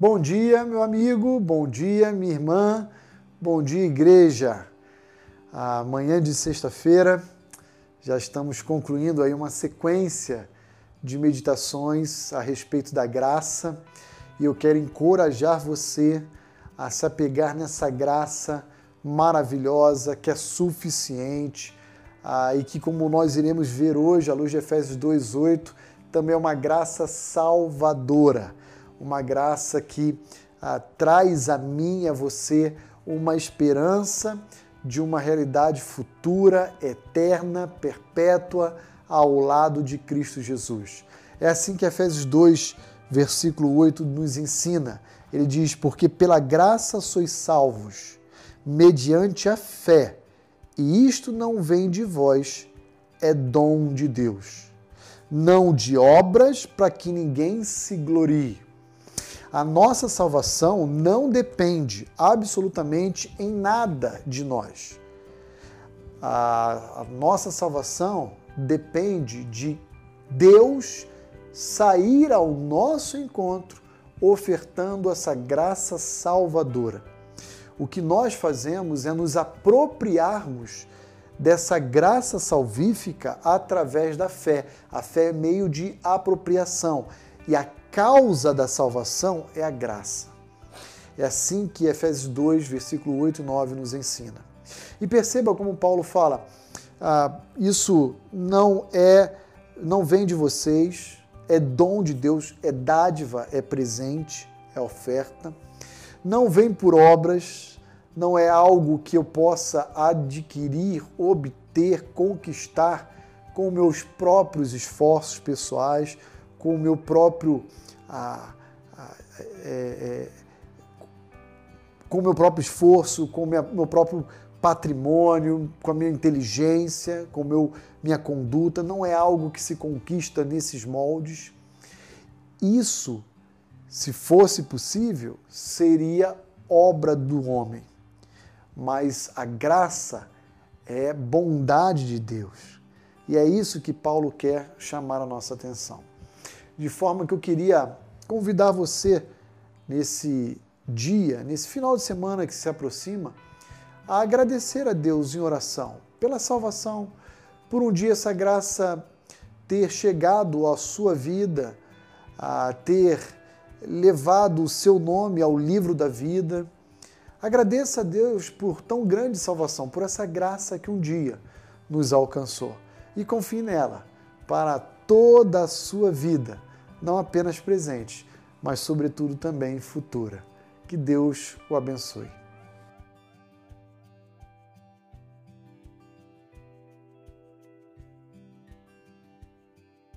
Bom dia, meu amigo, bom dia, minha irmã, bom dia, igreja. Amanhã de sexta-feira já estamos concluindo aí uma sequência de meditações a respeito da graça. E eu quero encorajar você a se apegar nessa graça maravilhosa que é suficiente ah, e que, como nós iremos ver hoje, à luz de Efésios 2,8, também é uma graça salvadora, uma graça que ah, traz a mim e a você uma esperança de uma realidade futura, eterna, perpétua, ao lado de Cristo Jesus. É assim que Efésios 2, versículo 8 nos ensina. Ele diz: Porque pela graça sois salvos, mediante a fé, e isto não vem de vós, é dom de Deus. Não de obras para que ninguém se glorie. A nossa salvação não depende absolutamente em nada de nós. A, a nossa salvação depende de Deus sair ao nosso encontro ofertando essa graça salvadora. O que nós fazemos é nos apropriarmos dessa graça salvífica através da fé. A fé é meio de apropriação e a causa da salvação é a graça. É assim que Efésios 2, versículo 8 e 9 nos ensina. E perceba como Paulo fala: ah, isso não é, não vem de vocês, é dom de Deus, é dádiva, é presente, é oferta. Não vem por obras, não é algo que eu possa adquirir, obter, conquistar com meus próprios esforços pessoais, com o meu próprio é, é, com o meu próprio esforço, com o meu próprio patrimônio, com a minha inteligência, com meu, minha conduta, não é algo que se conquista nesses moldes. Isso, se fosse possível, seria obra do homem. Mas a graça é bondade de Deus. E é isso que Paulo quer chamar a nossa atenção. De forma que eu queria convidar você nesse dia, nesse final de semana que se aproxima, a agradecer a Deus em oração pela salvação, por um dia essa graça ter chegado à sua vida, a ter levado o seu nome ao livro da vida. Agradeça a Deus por tão grande salvação, por essa graça que um dia nos alcançou. E confie nela para toda a sua vida, não apenas presente, mas sobretudo também futura. Que Deus o abençoe.